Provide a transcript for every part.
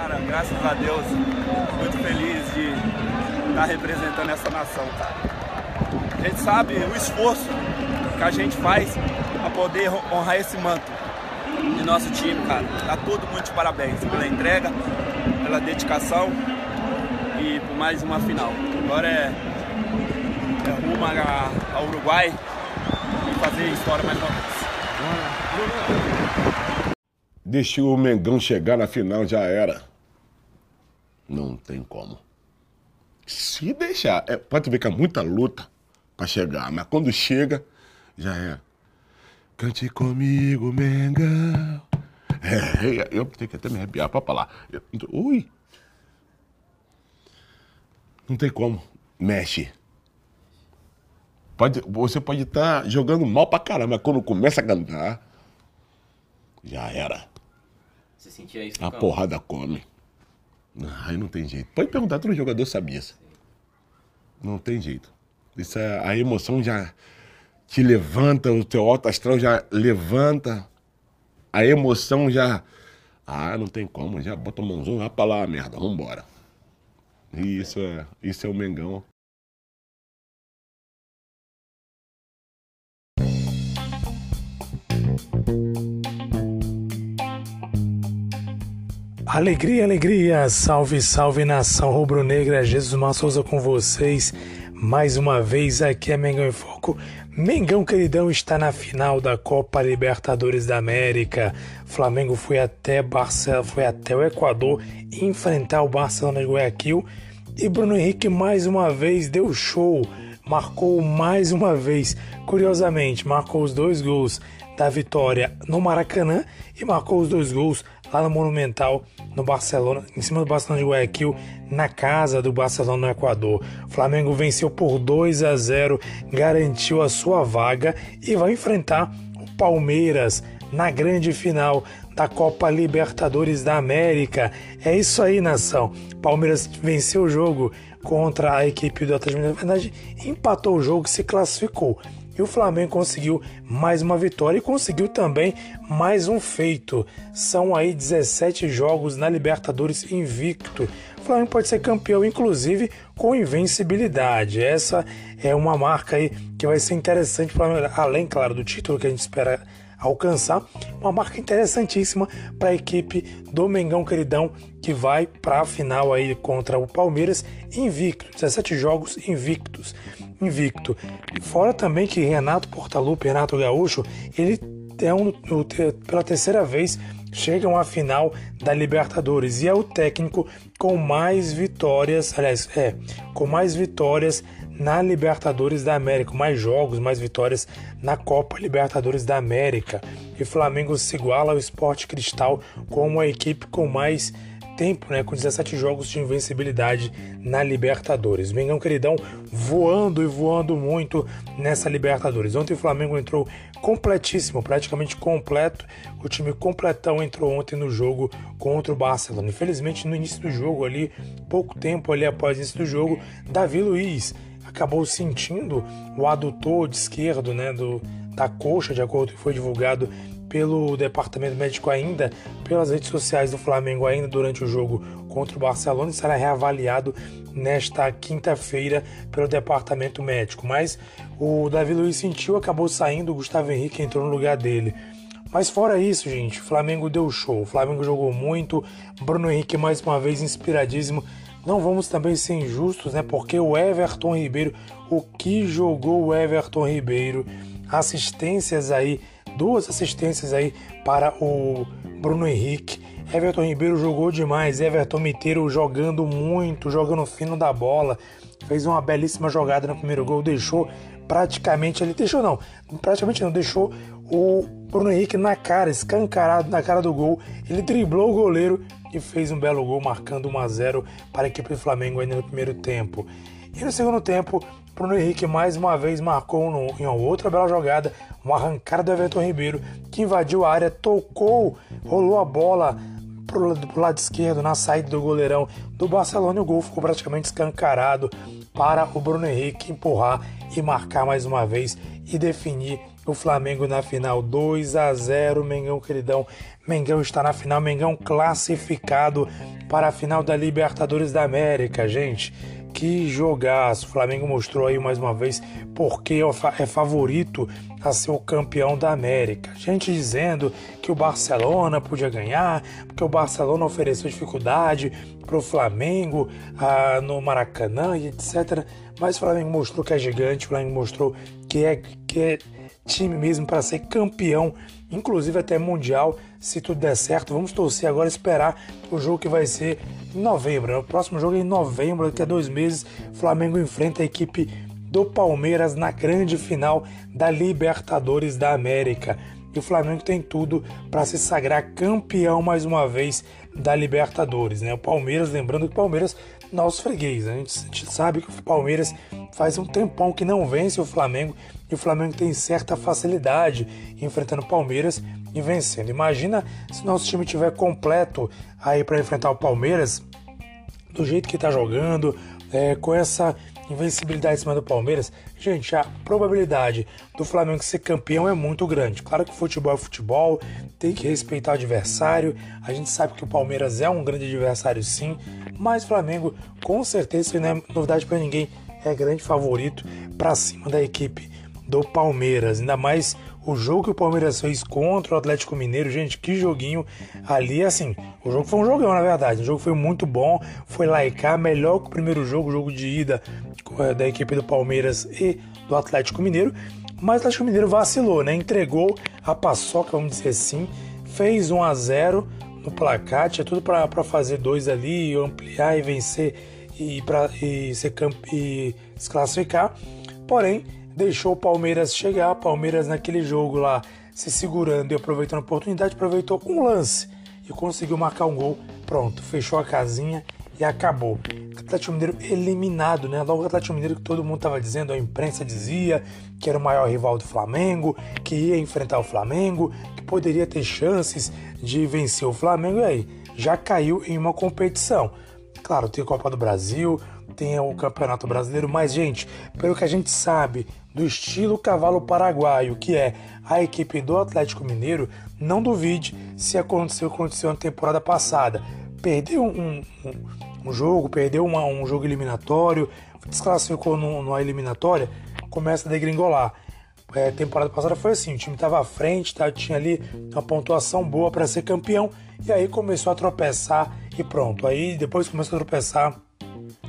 Cara, graças a Deus, muito feliz de estar representando essa nação, cara. A gente sabe o esforço que a gente faz para poder honrar esse manto de nosso time, cara. Tá todo mundo de parabéns pela entrega, pela dedicação e por mais uma final. Agora é, é rumo ao Uruguai e fazer história mais uma vez. Deixou o Mengão chegar na final, já era. Não tem como. Se deixar, é, pode ver que é muita luta para chegar, mas quando chega, já é. Cante comigo, Mengão. É, eu tenho que até me arrepiar pra falar. Eu, ui. Não tem como. Mexe. Pode, você pode estar tá jogando mal pra caramba, mas quando começa a cantar, já era. Você sentia isso? A porrada come. Aí não tem jeito. Pode perguntar, todo jogador sabia isso. Não tem jeito. Isso é, a emoção já te levanta, o teu alto astral já levanta, a emoção já. Ah, não tem como, já bota a mãozão, vai pra lá, merda, vambora. E isso é, isso é o Mengão. Alegria, alegria, salve, salve nação rubro-negra, Jesus Massouza com vocês. Mais uma vez aqui é Mengão em Foco. Mengão queridão está na final da Copa Libertadores da América. Flamengo foi até Barcelona, foi até o Equador enfrentar o Barcelona de Guayaquil e Bruno Henrique mais uma vez deu show, marcou mais uma vez. Curiosamente, marcou os dois gols da vitória no Maracanã e marcou os dois gols lá no Monumental, no Barcelona, em cima do Barcelona de Guayaquil, na casa do Barcelona no Equador. O Flamengo venceu por 2 a 0, garantiu a sua vaga e vai enfrentar o Palmeiras na grande final da Copa Libertadores da América. É isso aí, nação. Palmeiras venceu o jogo contra a equipe do Atlético Mineiro, na verdade, empatou o jogo e se classificou. E o Flamengo conseguiu mais uma vitória e conseguiu também mais um feito. São aí 17 jogos na Libertadores invicto. O Flamengo pode ser campeão, inclusive, com invencibilidade. Essa é uma marca aí que vai ser interessante para além, claro, do título que a gente espera alcançar. Uma marca interessantíssima para a equipe do Mengão Queridão que vai para a final aí contra o Palmeiras invicto, 17 jogos invictos, invicto. Fora também que Renato Portaluppi, Renato Gaúcho, ele é um, pela terceira vez chegam à final da Libertadores e é o técnico com mais vitórias, aliás, é, com mais vitórias na Libertadores da América, mais jogos, mais vitórias na Copa Libertadores da América. E Flamengo se iguala ao Esporte Cristal como a equipe com mais tempo, né, com 17 jogos de invencibilidade na Libertadores. Mengão queridão voando e voando muito nessa Libertadores. Ontem o Flamengo entrou completíssimo, praticamente completo. O time completão entrou ontem no jogo contra o Barcelona. Infelizmente no início do jogo ali, pouco tempo ali após o início do jogo, Davi Luiz acabou sentindo o adutor de esquerdo, né, do da coxa, de acordo com o que foi divulgado pelo departamento médico ainda, pelas redes sociais do Flamengo ainda durante o jogo contra o Barcelona será reavaliado nesta quinta-feira pelo departamento médico. Mas o Davi Luiz sentiu, acabou saindo, o Gustavo Henrique entrou no lugar dele. Mas fora isso, gente, o Flamengo deu show. O Flamengo jogou muito. Bruno Henrique mais uma vez inspiradíssimo. Não vamos também ser injustos, né? Porque o Everton Ribeiro, o que jogou o Everton Ribeiro, assistências aí duas assistências aí para o Bruno Henrique. Everton Ribeiro jogou demais, Everton Miteiro jogando muito, jogando fino da bola, fez uma belíssima jogada no primeiro gol, deixou praticamente ele deixou não, praticamente não deixou o Bruno Henrique na cara, escancarado na cara do gol. Ele driblou o goleiro e fez um belo gol, marcando 1 a 0 para a equipe do Flamengo ainda no primeiro tempo. E no segundo tempo, Bruno Henrique mais uma vez marcou no, em outra bela jogada, uma arrancada do Everton Ribeiro, que invadiu a área, tocou, rolou a bola pro, pro lado esquerdo, na saída do goleirão do Barcelona, e o gol ficou praticamente escancarado para o Bruno Henrique empurrar e marcar mais uma vez e definir O Flamengo na final 2 a 0, Mengão queridão. Mengão está na final, Mengão classificado para a final da Libertadores da América, gente. Que jogaço! O Flamengo mostrou aí mais uma vez porque é favorito a ser o campeão da América. Gente dizendo que o Barcelona podia ganhar, porque o Barcelona ofereceu dificuldade para o Flamengo ah, no Maracanã e etc. Mas o Flamengo mostrou que é gigante, o Flamengo mostrou que é, que é time mesmo para ser campeão, inclusive até mundial, se tudo der certo. Vamos torcer agora, esperar o jogo que vai ser em novembro. Né? O próximo jogo é em novembro, daqui a dois meses. Flamengo enfrenta a equipe do Palmeiras na grande final da Libertadores da América. E o Flamengo tem tudo para se sagrar campeão mais uma vez da Libertadores. Né? O Palmeiras, lembrando que o Palmeiras nosso freguês. Né? A gente sabe que o Palmeiras faz um tempão que não vence o Flamengo e o Flamengo tem certa facilidade enfrentando o Palmeiras e vencendo. Imagina se nosso time tiver completo aí para enfrentar o Palmeiras do jeito que está jogando, é, com essa invencibilidade em cima do Palmeiras, gente, a probabilidade do Flamengo ser campeão é muito grande. Claro que futebol é futebol, tem que respeitar o adversário. A gente sabe que o Palmeiras é um grande adversário, sim, mas o Flamengo, com certeza, não é novidade para ninguém, é grande favorito para cima da equipe do Palmeiras. Ainda mais o jogo que o Palmeiras fez contra o Atlético Mineiro, gente, que joguinho. Ali, assim, o jogo foi um jogão, na verdade, o jogo foi muito bom, foi laicar, melhor que o primeiro jogo, o jogo de ida é, da equipe do Palmeiras e do Atlético Mineiro, mas o Atlético Mineiro vacilou, né, entregou a paçoca, vamos dizer assim, fez 1 a 0 no placar, tinha tudo para fazer dois ali, ampliar e vencer e, pra, e, ser e se classificar, porém deixou o Palmeiras chegar. Palmeiras naquele jogo lá se segurando e aproveitando a oportunidade, aproveitou um lance e conseguiu marcar um gol. Pronto, fechou a casinha e acabou. Atlético Mineiro eliminado, né? Logo o Atlético Mineiro que todo mundo estava dizendo, a imprensa dizia que era o maior rival do Flamengo, que ia enfrentar o Flamengo, que poderia ter chances de vencer o Flamengo. E aí, já caiu em uma competição. Claro, tem Copa do Brasil, tem o Campeonato Brasileiro, mas, gente, pelo que a gente sabe do estilo cavalo paraguaio, que é a equipe do Atlético Mineiro, não duvide se aconteceu o que aconteceu na temporada passada. Perdeu um, um, um jogo, perdeu uma, um jogo eliminatório, desclassificou no, numa eliminatória, começa a degringolar. É, temporada passada foi assim, o time estava à frente, tá, tinha ali uma pontuação boa para ser campeão, e aí começou a tropeçar e pronto. Aí depois começou a tropeçar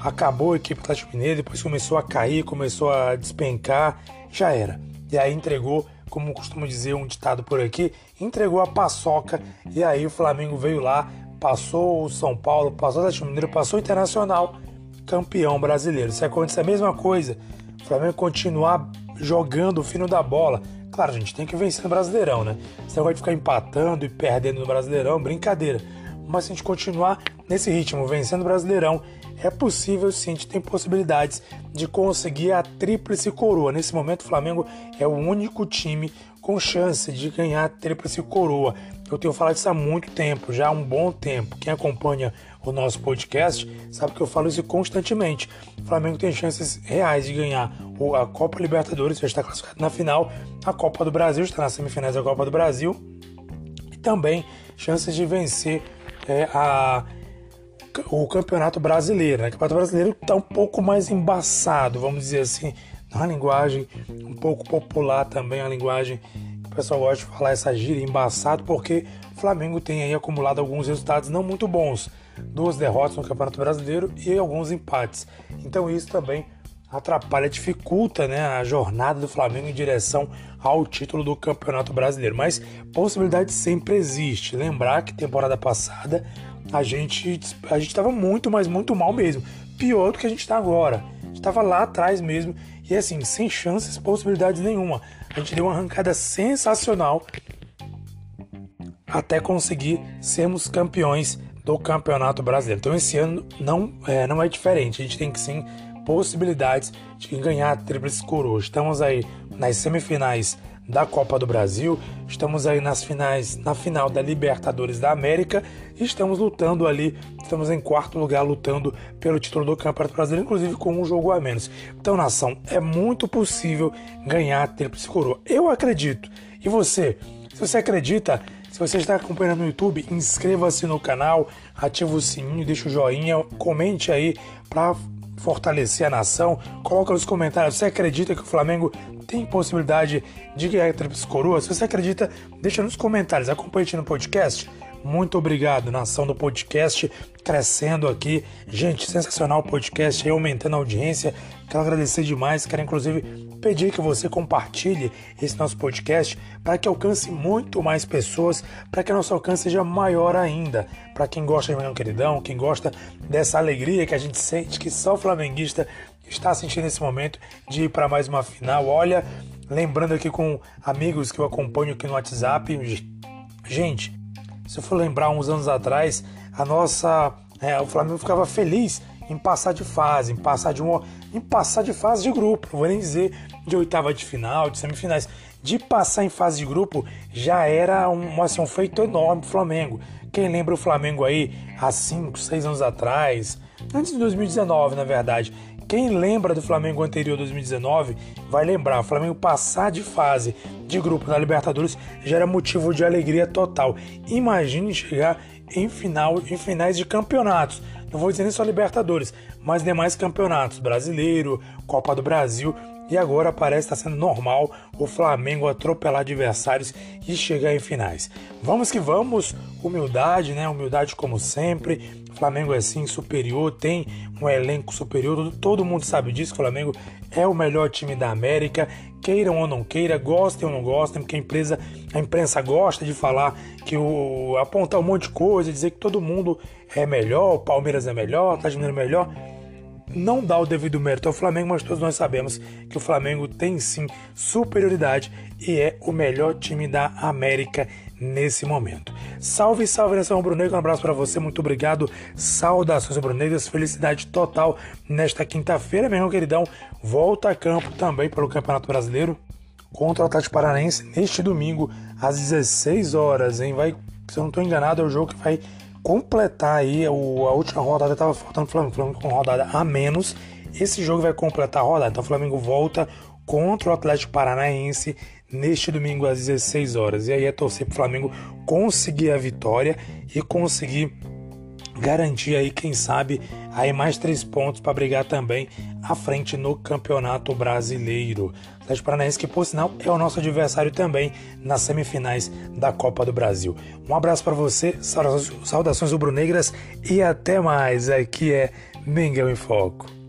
acabou a equipe Atlético Mineiro, depois começou a cair, começou a despencar, já era. E aí entregou, como costumo dizer um ditado por aqui, entregou a paçoca e aí o Flamengo veio lá, passou o São Paulo, passou o Atlético Mineiro, passou o Internacional, campeão brasileiro. Se acontecer a mesma coisa, o Flamengo continuar jogando o fino da bola, claro, a gente tem que vencer no Brasileirão, né? Você vai ficar empatando e perdendo no Brasileirão, brincadeira. Mas se a gente continuar nesse ritmo, vencendo o Brasileirão é possível sim, a gente tem possibilidades de conseguir a tríplice coroa. Nesse momento, o Flamengo é o único time com chance de ganhar a tríplice coroa. Eu tenho falado isso há muito tempo, já há um bom tempo. Quem acompanha o nosso podcast sabe que eu falo isso constantemente. O Flamengo tem chances reais de ganhar a Copa Libertadores, já está classificado na final, a Copa do Brasil, está nas semifinais da Copa do Brasil, e também chances de vencer é, a o Campeonato Brasileiro. Né? O Campeonato Brasileiro está um pouco mais embaçado, vamos dizer assim, uma linguagem um pouco popular também, a linguagem que o pessoal gosta de falar essa gíria embaçado, porque o Flamengo tem aí acumulado alguns resultados não muito bons, duas derrotas no Campeonato Brasileiro e alguns empates. Então isso também atrapalha, dificulta né, a jornada do Flamengo em direção ao título do Campeonato Brasileiro. Mas possibilidade sempre existe. Lembrar que temporada passada a gente a gente estava muito, mas muito mal mesmo. Pior do que a gente está agora. Estava lá atrás mesmo e assim, sem chances, possibilidades nenhuma. A gente deu uma arrancada sensacional até conseguir sermos campeões do Campeonato Brasileiro. Então esse ano não é, não é diferente. A gente tem que sim possibilidades de ganhar a Tríplice Coroa. Estamos aí nas semifinais da Copa do Brasil. Estamos aí nas finais, na final da Libertadores da América e estamos lutando ali, estamos em quarto lugar lutando pelo título do Campeonato Brasileiro, inclusive com um jogo a menos. Então, nação, é muito possível ganhar a Tríplice Coroa. Eu acredito. E você? Se você acredita, se você está acompanhando no YouTube, inscreva-se no canal, ative o sininho, deixa o joinha, comente aí para fortalecer a nação. Coloca nos comentários, você acredita que o Flamengo tem possibilidade de ganhar a Tríplice Coroa? Se você acredita, deixa nos comentários. Acompanhe no podcast. Muito obrigado, nação do podcast, crescendo aqui. Gente, sensacional o podcast aumentando a audiência. Quero agradecer demais. Quero, inclusive, pedir que você compartilhe esse nosso podcast para que alcance muito mais pessoas, para que nosso alcance seja maior ainda. Para quem gosta de meu queridão, quem gosta dessa alegria que a gente sente, que só o flamenguista está sentindo nesse momento de ir para mais uma final. Olha, lembrando aqui com amigos que eu acompanho aqui no WhatsApp. Gente, se eu for lembrar uns anos atrás, a nossa. É, o Flamengo ficava feliz em passar de fase, em passar de uma, em passar de fase de grupo. Não vou nem dizer de oitava de final, de semifinais. De passar em fase de grupo já era um, assim, um feito enorme pro Flamengo. Quem lembra o Flamengo aí há 5, 6 anos atrás, antes de 2019, na verdade, quem lembra do Flamengo anterior 2019 vai lembrar, o Flamengo passar de fase de grupo na Libertadores já era motivo de alegria total. Imagine chegar em final, em finais de campeonatos. Não vou dizer nem só Libertadores, mas demais campeonatos, Brasileiro, Copa do Brasil. E agora parece estar sendo normal o Flamengo atropelar adversários e chegar em finais. Vamos que vamos, humildade, né? Humildade como sempre. O Flamengo é assim superior, tem um elenco superior, todo mundo sabe disso. O Flamengo é o melhor time da América, queiram ou não queiram, gostem ou não gostem, porque a empresa, a imprensa gosta de falar que o apontar um monte de coisa, dizer que todo mundo é melhor, o Palmeiras é melhor, tá Mineiro é melhor não dá o devido mérito ao Flamengo, mas todos nós sabemos que o Flamengo tem sim superioridade e é o melhor time da América nesse momento. Salve, salve nação rubro-negra, um abraço para você, muito obrigado. Saudações rubro-negras, felicidade total nesta quinta-feira, meu irmão queridão. Volta a campo também pelo Campeonato Brasileiro contra o Atlético Paranaense neste domingo às 16 horas, hein? Vai, se eu não estou enganado, é o jogo que vai completar aí o, a última rodada, estava faltando o Flamengo, Flamengo com rodada a menos. Esse jogo vai completar a rodada. Então o Flamengo volta contra o Atlético Paranaense neste domingo às 16 horas. E aí é torcer para o Flamengo conseguir a vitória e conseguir garantir aí, quem sabe, aí mais três pontos para brigar também à frente no Campeonato Brasileiro. Atlético Paranaense, que por sinal é o nosso adversário também nas semifinais da Copa do Brasil. Um abraço para você, saudações rubro-negras e até mais. Aqui é Mengão em Foco.